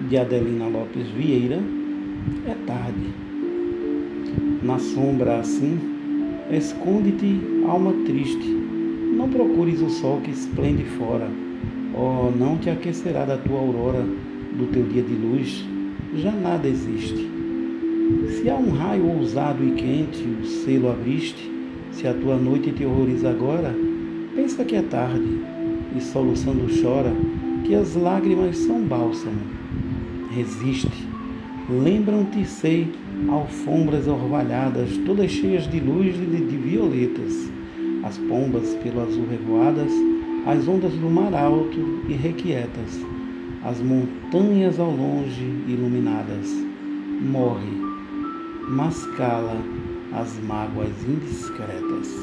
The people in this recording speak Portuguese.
de Adelina Lopes Vieira, é tarde. Na sombra assim, esconde-te, alma triste. Não procures o sol que esplende fora, oh, não te aquecerá da tua aurora, do teu dia de luz, já nada existe. Se há um raio ousado e quente, o selo abriste, se a tua noite te horroriza agora, pensa que é tarde, e soluçando chora, que as lágrimas são bálsamo. Resiste, lembram-te, sei, alfombras orvalhadas, todas cheias de luz e de, violetas, as pombas pelo azul revoadas, as ondas do mar alto e requietas, as montanhas ao longe iluminadas. Morre, mas cala as mágoas indiscretas.